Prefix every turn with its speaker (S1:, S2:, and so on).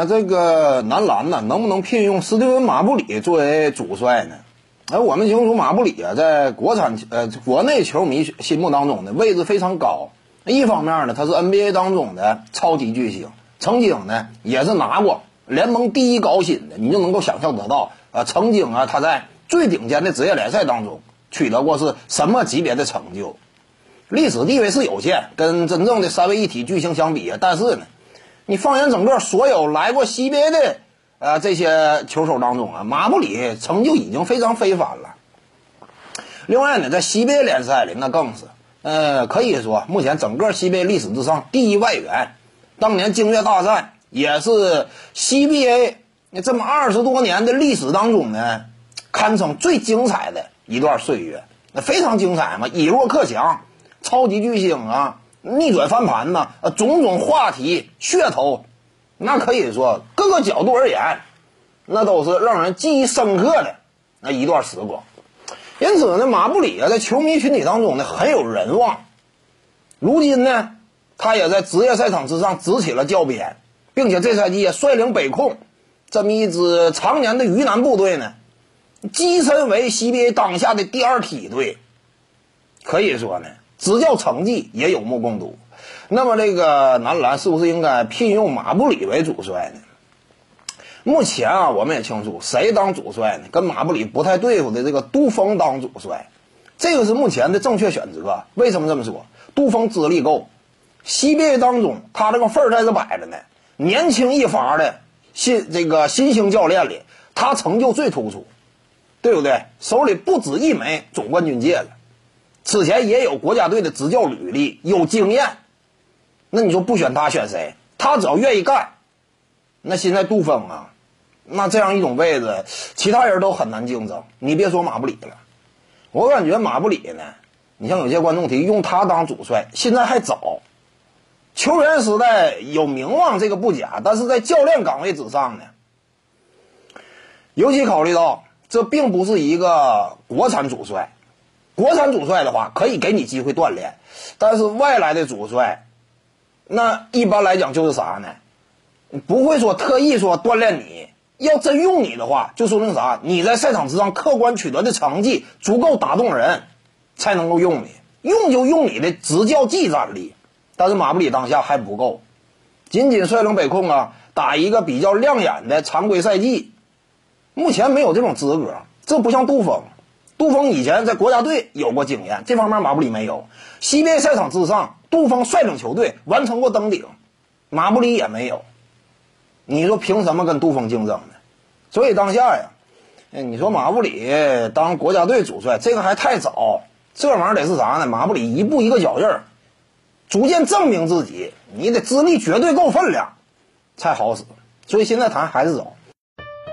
S1: 那这个男篮呢，能不能聘用斯蒂文·马布里作为主帅呢？哎，我们清楚马布里啊，在国产呃国内球迷心目当中的位置非常高。一方面呢，他是 NBA 当中的超级巨星，曾经呢也是拿过联盟第一高薪的，你就能够想象得到啊，曾经啊他在最顶尖的职业联赛当中取得过是什么级别的成就，历史地位是有限，跟真正的三位一体巨星相比，但是呢。你放眼整个所有来过 CBA 的呃这些球手当中啊，马布里成就已经非常非凡了。另外呢，在 CBA 联赛里那更是，呃，可以说目前整个 CBA 历史之上第一外援。当年京粤大战也是 CBA 这么二十多年的历史当中呢，堪称最精彩的一段岁月。那非常精彩嘛，以弱克强，超级巨星啊。逆转翻盘呢？呃，种种话题噱头，那可以说各个角度而言，那都是让人记忆深刻的那一段时光。因此呢，马布里啊，在球迷群体当中呢很有人望。如今呢，他也在职业赛场之上执起了教鞭，并且这赛季也率领北控这么一支常年的鱼腩部队呢，跻身为 CBA 当下的第二梯队。可以说呢。执教成绩也有目共睹，那么这个男篮是不是应该聘用马布里为主帅呢？目前啊，我们也清楚谁当主帅呢？跟马布里不太对付的这个杜峰当主帅，这个是目前的正确选择。为什么这么说？杜峰资历够，CBA 当中他这个份儿在这摆着呢。年轻一发的新这个新兴教练里，他成就最突出，对不对？手里不止一枚总冠军戒指。此前也有国家队的执教履历，有经验，那你说不选他选谁？他只要愿意干，那现在杜锋啊，那这样一种位置，其他人都很难竞争。你别说马布里了，我感觉马布里呢，你像有些观众提用他当主帅，现在还早。球员时代有名望这个不假，但是在教练岗位之上呢，尤其考虑到这并不是一个国产主帅。国产主帅的话，可以给你机会锻炼，但是外来的主帅，那一般来讲就是啥呢？不会说特意说锻炼你，要真用你的话，就说明啥？你在赛场之上客观取得的成绩足够打动人，才能够用你。用就用你的执教技战力，但是马布里当下还不够，仅仅率领北控啊打一个比较亮眼的常规赛季，目前没有这种资格。这不像杜锋。杜锋以前在国家队有过经验，这方面马布里没有。西边赛场之上，杜锋率领球队完成过登顶，马布里也没有。你说凭什么跟杜锋竞争呢？所以当下呀，你说马布里当国家队主帅，这个还太早。这玩意儿得是啥呢？马布里一步一个脚印儿，逐渐证明自己，你的资历绝对够分量，才好使。所以现在谈还是早。